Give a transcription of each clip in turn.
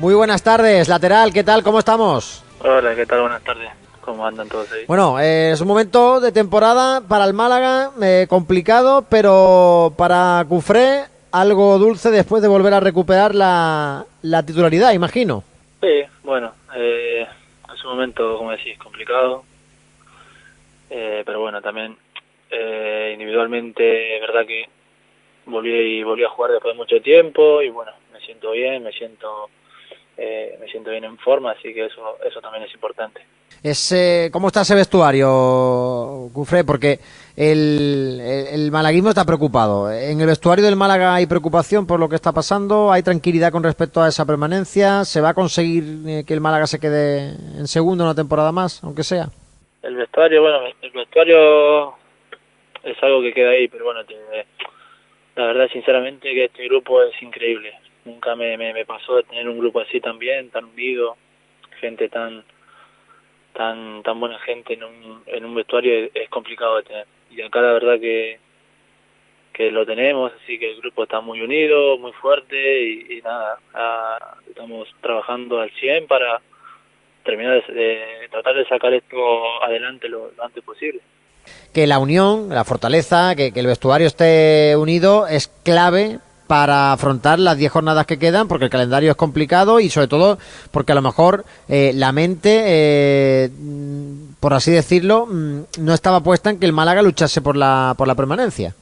Muy buenas tardes, lateral, ¿qué tal? ¿Cómo estamos? Hola, ¿qué tal? Buenas tardes. ¿Cómo andan todos ahí? Bueno, eh, es un momento de temporada para el Málaga, eh, complicado, pero para Cufré algo dulce después de volver a recuperar la, la titularidad, imagino. Sí, bueno, eh, es un momento, como decís, complicado, eh, pero bueno, también eh, individualmente, verdad que volví y volví a jugar después de mucho tiempo y bueno, me siento bien, me siento eh, me siento bien en forma, así que eso eso también es importante. Es, eh, ¿Cómo está ese vestuario, Cufré? Porque el, el, el, malaguismo está preocupado. En el vestuario del Málaga hay preocupación por lo que está pasando, hay tranquilidad con respecto a esa permanencia. ¿Se va a conseguir eh, que el Málaga se quede en segundo una temporada más, aunque sea? El vestuario, bueno, el vestuario es algo que queda ahí, pero bueno, la verdad, sinceramente, que este grupo es increíble. Nunca me, me, me pasó de tener un grupo así también, tan unido, gente tan tan tan buena gente en un, en un vestuario es, complicado de tener. Y acá la verdad que que lo tenemos, así que el grupo está muy unido, muy fuerte y, nada, a, estamos trabajando al 100 para terminar de, de, tratar de sacar esto adelante lo, lo antes posible que la unión, la fortaleza, que, que, el vestuario esté unido es clave para afrontar las 10 jornadas que quedan, porque el calendario es complicado y sobre todo porque a lo mejor eh, la mente, eh, por así decirlo, no estaba puesta en que el Málaga luchase por la, por la permanencia.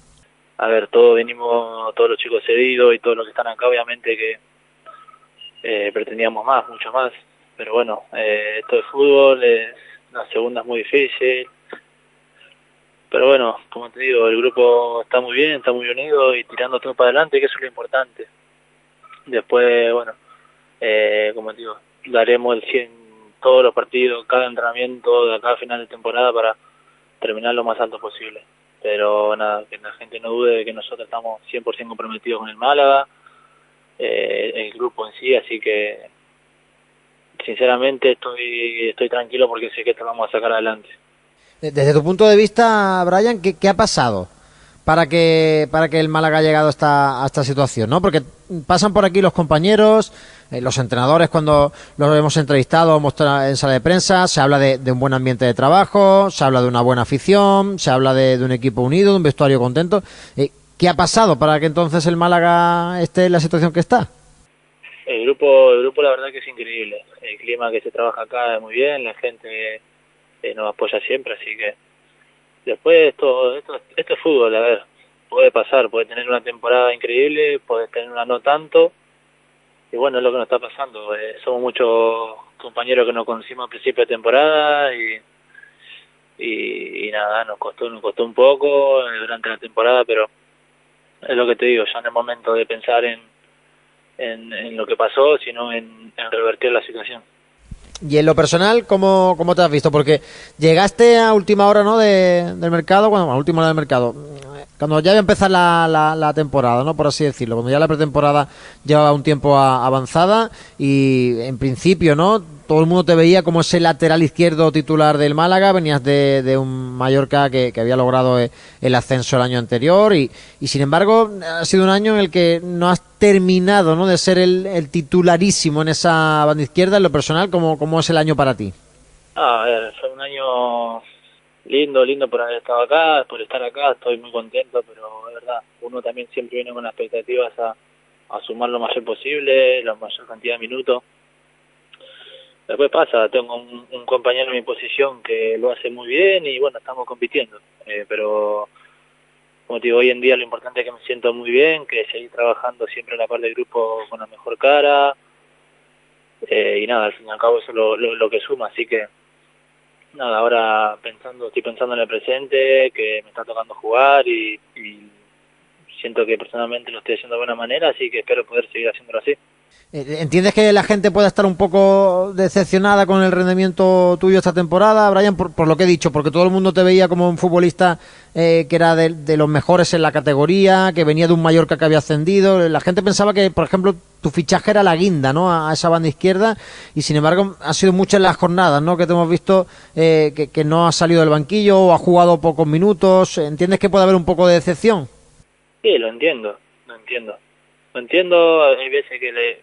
A ver, todos venimos, todos los chicos cedidos y todos los que están acá, obviamente que eh, pretendíamos más, mucho más, pero bueno, eh, esto de fútbol, es, la segunda es muy difícil, pero bueno, como te digo, el grupo está muy bien, está muy unido y tirando todo para adelante, que eso es lo importante. Después, bueno, eh, como te digo, daremos el 100 todos los partidos, cada entrenamiento de acá a final de temporada para terminar lo más alto posible. Pero nada, que la gente no dude de que nosotros estamos 100% comprometidos con el Málaga, eh, el grupo en sí, así que sinceramente estoy estoy tranquilo porque sé que esto vamos a sacar adelante. Desde tu punto de vista, Brian, ¿qué, qué ha pasado para que, para que el Málaga haya llegado a esta, a esta situación? ¿no? Porque pasan por aquí los compañeros, eh, los entrenadores cuando los hemos entrevistado en sala de prensa, se habla de, un buen ambiente de trabajo, se habla de una buena afición, se habla de, de un equipo unido, de un vestuario contento. Eh, ¿Qué ha pasado para que entonces el Málaga esté en la situación que está? El grupo, el grupo la verdad que es increíble. El clima que se trabaja acá es muy bien, la gente eh, nos apoya siempre, así que después esto, esto, esto es fútbol, a ver, puede pasar, puede tener una temporada increíble, puede tener una no tanto, y bueno, es lo que nos está pasando, eh, somos muchos compañeros que nos conocimos al principio de temporada y, y, nada, nos costó, nos costó un poco durante la temporada, pero es lo que te digo, ya no es momento de pensar en, en, lo que pasó, sino en revertir la situación. Y en lo personal, ¿cómo, ¿cómo te has visto? Porque llegaste a última hora ¿no? de, del mercado, bueno, a última hora del mercado, cuando ya iba a empezar la, la, la, temporada, ¿no? Por así decirlo, cuando ya la pretemporada llevaba un tiempo a, avanzada y en principio, ¿no? Todo el mundo te veía como ese lateral izquierdo titular del Málaga, venías de, de un Mallorca que, había logrado el ascenso el año anterior y, sin embargo ha sido un año en el que no has terminado, ¿no? De ser el, el titularísimo en esa banda izquierda, en lo personal, ¿cómo, es el año para ti? A ver, fue un año lindo, lindo por haber estado acá, por estar acá, estoy muy contento, pero es verdad, uno también siempre viene con expectativas a, a sumar lo mayor posible, la mayor cantidad de minutos. Después pasa, tengo un, compañero en mi posición que lo hace muy bien y bueno, estamos compitiendo, eh, pero como te digo, hoy en día lo importante es que me siento muy bien, que seguir trabajando siempre en la parte del grupo con la mejor cara, eh, y nada, al fin y al cabo eso es lo, lo, lo que suma, así que nada, ahora pensando, estoy pensando en el presente, que me está tocando jugar y, y, siento que personalmente lo estoy haciendo de buena manera, así que espero poder seguir haciéndolo así. ¿Entiendes que la gente pueda estar un poco decepcionada con el rendimiento tuyo esta temporada, Brian, por, lo que he dicho? Porque todo el mundo te veía como un futbolista eh, que era de, los mejores en la categoría, que venía de un Mallorca que había ascendido. La gente pensaba que, por ejemplo, tu fichaje era la guinda, ¿no? A, esa banda izquierda y, sin embargo, ha sido muchas las jornadas, ¿no? Que te hemos visto eh, que, que no ha salido del banquillo o ha jugado pocos minutos. ¿Entiendes que puede haber un poco de decepción? Sí, lo entiendo, lo entiendo. Lo entiendo, hay veces que le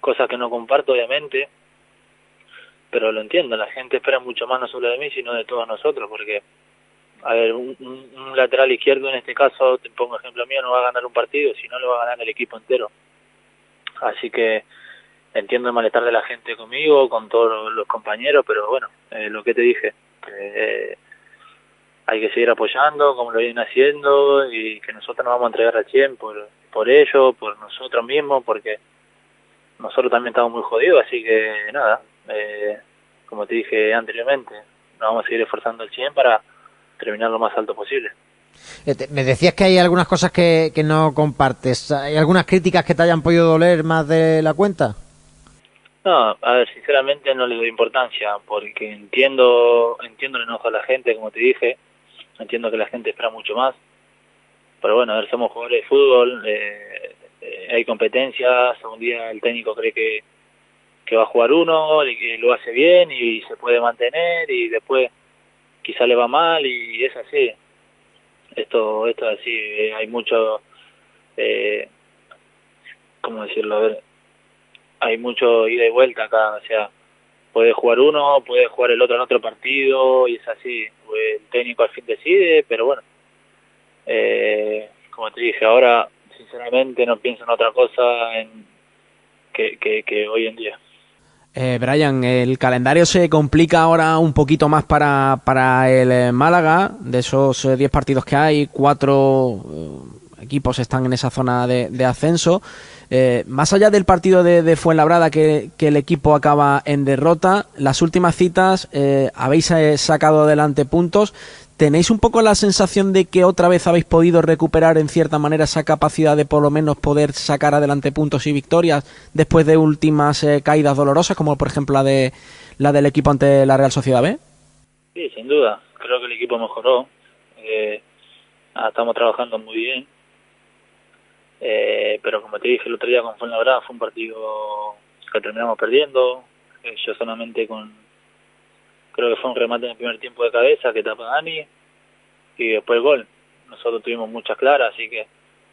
cosas que no comparto obviamente, pero lo entiendo, la gente espera mucho más no solo de mí, sino de todos nosotros, porque, a ver, un, un lateral izquierdo en este caso, te pongo ejemplo mío, no va a ganar un partido, sino lo va a ganar el equipo entero. Así que entiendo el malestar de la gente conmigo, con todos los compañeros, pero bueno, eh, lo que te dije, eh, hay que seguir apoyando como lo vienen haciendo y que nosotros nos vamos a entregar al 100 por, por ellos, por nosotros mismos, porque nosotros también estamos muy jodidos, así que nada, eh, como te dije anteriormente, nos vamos a seguir esforzando al 100 para terminar lo más alto posible. Me decías que hay algunas cosas que, que no compartes. ¿Hay algunas críticas que te hayan podido doler más de la cuenta? No, a ver, sinceramente no le doy importancia porque entiendo entiendo el enojo de la gente, como te dije, entiendo que la gente espera mucho más, pero bueno, a ver, somos jugadores de fútbol, eh, eh, hay competencias, un día el técnico cree que, que va a jugar uno, y que lo hace bien y se puede mantener y después quizá le va mal y es así. Esto, esto es así, eh, hay mucho, eh, ¿cómo decirlo? A ver, hay mucho ida y vuelta acá, o sea, puede jugar uno, puede jugar el otro en otro partido y es así, el técnico al fin decide, pero bueno, eh, como te dije, ahora sinceramente no pienso en otra cosa en que, hoy en día. Eh, Brian, el calendario se complica ahora un poquito más para, para el eh, Málaga. De esos 10 eh, partidos que hay, cuatro equipos están en esa zona de, ascenso. Más allá del partido de, Fuenlabrada que, el equipo acaba en derrota, las últimas citas habéis sacado adelante puntos. ¿Tenéis un poco la sensación de que otra vez habéis podido recuperar en cierta manera esa capacidad de por lo menos poder sacar adelante puntos y victorias después de últimas caídas dolorosas, como por ejemplo la de la del equipo ante la Real Sociedad B? Sí, sin duda. Creo que el equipo mejoró. estamos trabajando muy bien eh, pero como te dije el otro día con Fuenlabrada fue un partido que terminamos perdiendo, eh, yo solamente con, creo que fue un remate en el primer tiempo de cabeza que tapa Dani y después el gol. Nosotros tuvimos muchas claras, así que,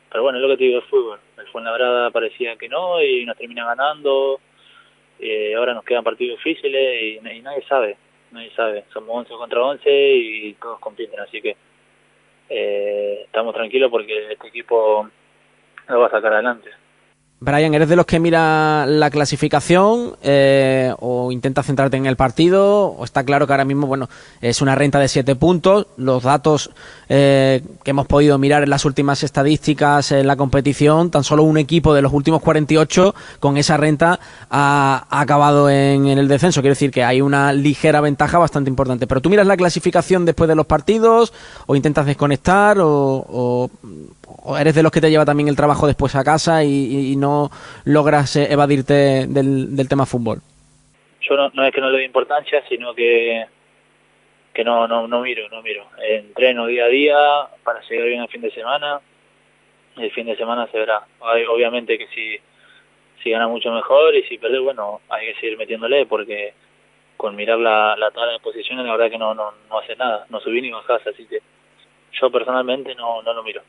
pero bueno, es lo que te digo el fútbol. El Fuenlabrada parecía que no y nos termina ganando. Eh, ahora nos quedan partidos difíciles y, nadie sabe, nadie sabe. Somos 11 contra 11 y todos compiten, así que eh, estamos tranquilos porque este equipo lo va a sacar adelante. Brian, ¿eres de los que mira la clasificación eh, o intenta centrarte en el partido? ¿O está claro que ahora mismo, bueno, es una renta de siete puntos? Los datos eh, que hemos podido mirar en las últimas estadísticas en la competición, tan solo un equipo de los últimos 48 con esa renta ha, acabado en, el descenso. Quiero decir que hay una ligera ventaja bastante importante. Pero tú miras la clasificación después de los partidos o intentas desconectar o eres de los que te lleva también el trabajo después a casa y, no logras eh, evadirte del, del, tema fútbol? Yo no, no es que no le doy importancia, sino que que no, no, no miro, no miro. Entreno día a día para llegar bien el fin de semana. El fin de semana se verá. Obviamente que si, si gana mucho mejor y si pierde, bueno, hay que seguir metiéndole porque con mirar la, la tabla de posiciones la verdad que no, no, no hace nada. No subí ni bajás, así que yo personalmente no, no lo miro.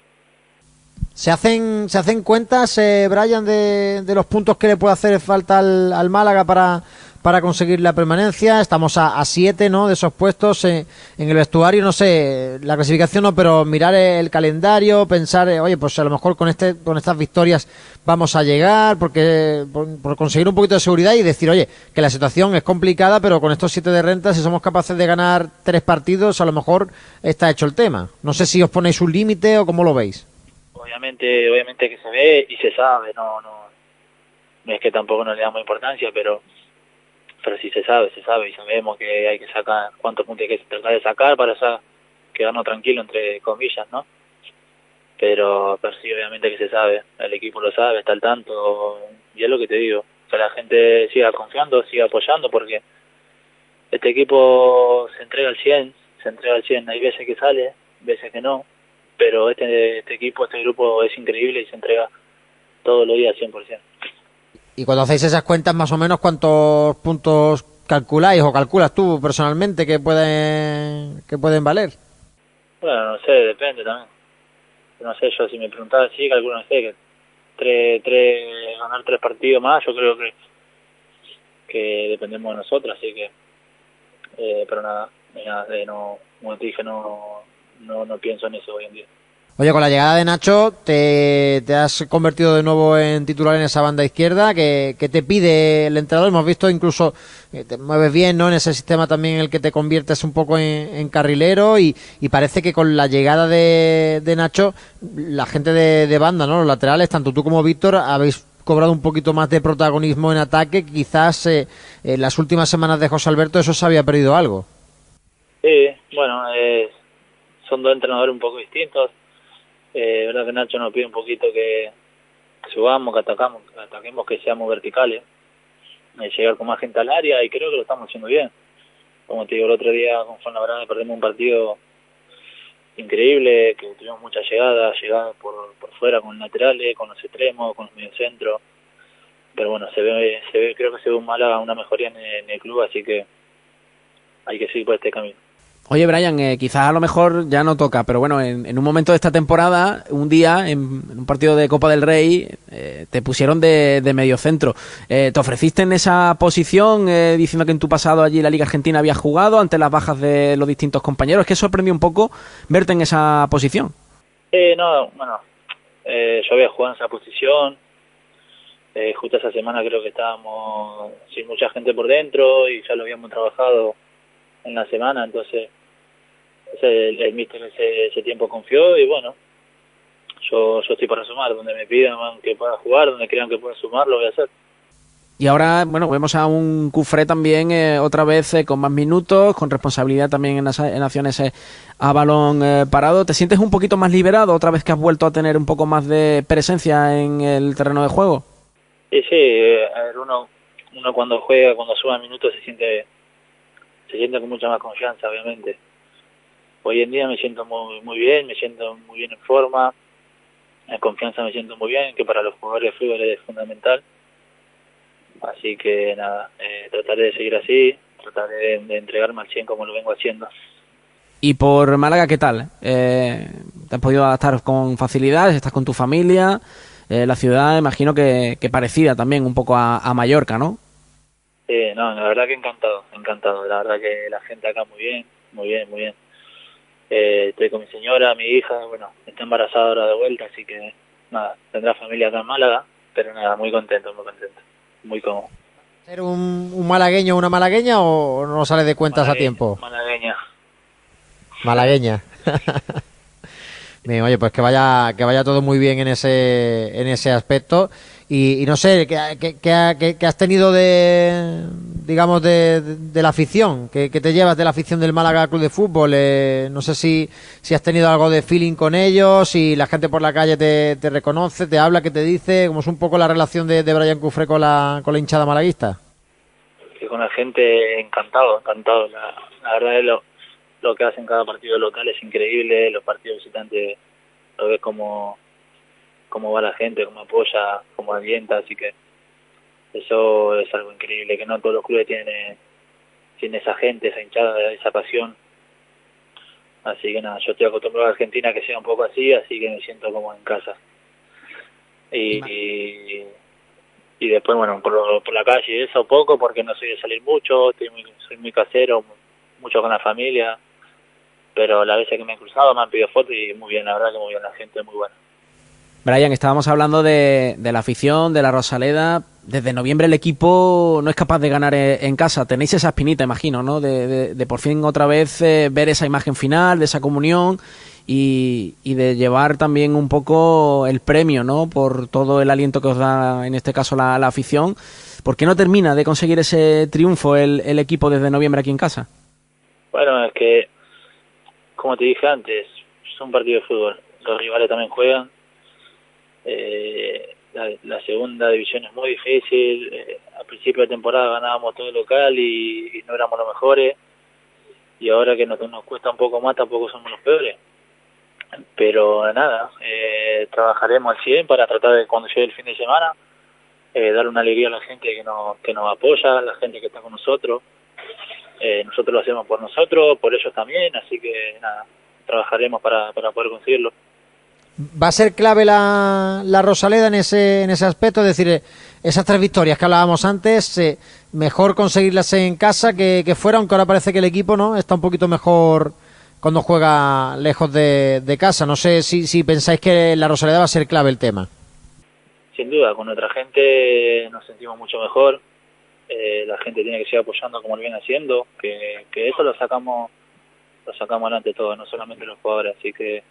¿Se hacen, ¿Se hacen cuentas, eh, Brian, de, los puntos que le puede hacer falta al, Málaga para, para conseguir la permanencia? Estamos a, siete ¿no? de esos puestos en, el vestuario, no sé, la clasificación no, pero mirar el calendario, pensar, eh, oye, pues a lo mejor con, este, con estas victorias vamos a llegar, porque por, conseguir un poquito de seguridad y decir, oye, que la situación es complicada, pero con estos siete de renta, si somos capaces de ganar tres partidos, a lo mejor está hecho el tema. No sé si os ponéis un límite o cómo lo veis obviamente obviamente que se ve y se sabe no no no es que tampoco nos le damos importancia pero pero sí se sabe se sabe y sabemos que hay que sacar cuántos puntos hay que tratar de sacar para quedarnos tranquilos entre comillas no pero pero sí obviamente que se sabe el equipo lo sabe está al tanto y es lo que te digo que la gente siga confiando siga apoyando porque este equipo se entrega al 100 se entrega al 100 hay veces que sale veces que no pero este, este equipo, este grupo es increíble y se entrega todos los días 100%. Y cuando hacéis esas cuentas, más o menos, ¿cuántos puntos calculáis o calculas tú personalmente que pueden, que pueden valer? Bueno, no sé, depende también. No sé, yo si me preguntaba así, calculo, no sé, que tres, tres, ganar tres partidos más, yo creo que que dependemos de nosotros, así que, eh, pero nada, nada no, como te dije, no, no, no pienso en eso hoy en día. Oye, con la llegada de Nacho, te, te, has convertido de nuevo en titular en esa banda izquierda. que te pide el entrenador? Hemos visto incluso que te mueves bien, ¿no? En ese sistema también en el que te conviertes un poco en, carrilero y, parece que con la llegada de, de Nacho, la gente de, de, banda, ¿no? Los laterales, tanto tú como Víctor, habéis cobrado un poquito más de protagonismo en ataque. Quizás eh, en las últimas semanas de José Alberto eso se había perdido algo. Sí, bueno, son dos entrenadores un poco distintos. Eh, verdad que Nacho nos pide un poquito que, subamos, que atacamos, que ataquemos, que seamos verticales, eh, llegar con más gente al área y creo que lo estamos haciendo bien. Como te digo, el otro día con Fuenlabrada perdimos un partido increíble, que tuvimos muchas llegadas, llegadas por, por fuera con laterales, con los extremos, con los mediocentros. Pero bueno, se ve, se ve, creo que se ve un Málaga, una mejoría en el, club, así que hay que seguir por este camino. Oye, Brian, eh, quizás a lo mejor ya no toca, pero bueno, en, un momento de esta temporada, un día, en, un partido de Copa del Rey, eh, te pusieron de, de medio centro. Eh, ¿Te ofreciste en esa posición diciendo que en tu pasado allí la Liga Argentina había jugado ante las bajas de los distintos compañeros? ¿Es que sorprendió un poco verte en esa posición? no, bueno, yo había jugado en esa posición. justo esa semana creo que estábamos sin mucha gente por dentro y ya lo habíamos trabajado en la semana, entonces el, el míster ese, ese, tiempo confió y bueno, yo, yo estoy para sumar, donde me pidan que pueda jugar, donde crean que pueda sumar, lo voy a hacer. Y ahora, bueno, vemos a un Cufré también eh, otra vez eh, con más minutos, con responsabilidad también en, las, en acciones eh, a balón parado. ¿Te sientes un poquito más liberado otra vez que has vuelto a tener un poco más de presencia en el terreno de juego? Sí, sí, a ver, uno, uno cuando juega, cuando suma minutos se siente se siente con mucha más confianza, obviamente. Hoy en día me siento muy, muy bien, me siento muy bien en forma, en confianza me siento muy bien, que para los jugadores de fútbol es fundamental. Así que nada, eh, trataré de seguir así, trataré de, entregarme al 100 como lo vengo haciendo. ¿Y por Málaga qué tal? Eh, ¿Te has podido adaptar con facilidad? ¿Estás con tu familia? Eh, la ciudad, imagino que, que parecida también un poco a Mallorca, ¿no? Sí, no, la verdad que encantado, encantado. La verdad que la gente acá muy bien, muy bien, muy bien. Eh, estoy con mi señora, mi hija, bueno, está embarazada ahora de vuelta, así que nada, tendrá familia acá en Málaga, pero nada, muy contento, muy contento, muy cómodo. ¿Ser un, un malagueño o una malagueña o no sale de cuentas a tiempo? Malagueña. Malagueña. Bien, oye, pues que vaya, que vaya todo muy bien en ese, en ese aspecto. Y, no sé, ¿qué, has tenido de, digamos, de, la afición? ¿Qué, te llevas de la afición del Málaga Club de Fútbol? Eh, no sé si, si has tenido algo de feeling con ellos, si la gente por la calle te, reconoce, te habla, qué te dice, cómo es un poco la relación de, de Brian Cufre con la, con la hinchada malaguista. Que con la gente encantado, encantado. La, verdad es lo, lo que hacen cada partido local es increíble, los partidos visitantes lo ves como cómo va la gente, cómo apoya, cómo alienta, así que eso es algo increíble, que no todos los clubes tienen, tienen esa gente, esa hinchada, esa pasión. Así que nada, yo estoy acostumbrado a Argentina que sea un poco así, así que me siento como en casa. Y, y, después, bueno, por, por la calle, eso poco, porque no soy de salir mucho, estoy soy muy casero, mucho con la familia, pero la vez que me he cruzado me han pedido fotos y muy bien, la verdad que muy bien, la gente muy buena. Brian, estábamos hablando de, la afición, de la Rosaleda. Desde noviembre el equipo no es capaz de ganar eh, en casa. Tenéis esa espinita, imagino, ¿no? De, por fin otra vez eh, ver esa imagen final, de esa comunión y, de llevar también un poco el premio, ¿no? Por todo el aliento que os da, en este caso, la, afición. ¿Por qué no termina de conseguir ese triunfo el, el equipo desde noviembre aquí en casa? Bueno, es que, como te dije antes, es un partido de fútbol. Los rivales también juegan eh, la, segunda división es muy difícil. Eh, al principio de temporada ganábamos todo el local y, no éramos los mejores. Y ahora que nos, nos cuesta un poco más, tampoco somos los peores. Pero nada, eh, trabajaremos al 100 para tratar de, cuando llegue el fin de semana, eh, dar una alegría a la gente que nos, que nos apoya, a la gente que está con nosotros. Eh, nosotros lo hacemos por nosotros, por ellos también, así que nada, trabajaremos para, para poder conseguirlo. ¿Va a ser clave la, la Rosaleda en ese, en ese aspecto? Es decir, esas tres victorias que hablábamos antes, eh, mejor conseguirlas en casa que, que, fuera, aunque ahora parece que el equipo no está un poquito mejor cuando juega lejos de, de casa. No sé si, si pensáis que la Rosaleda va a ser clave el tema. Sin duda, con nuestra gente nos sentimos mucho mejor. Eh, la gente tiene que seguir apoyando como lo viene haciendo, que, que eso lo sacamos lo sacamos adelante todo, no solamente los jugadores, así que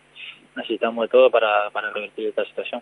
necesitamos de todo para, para revertir esta situación.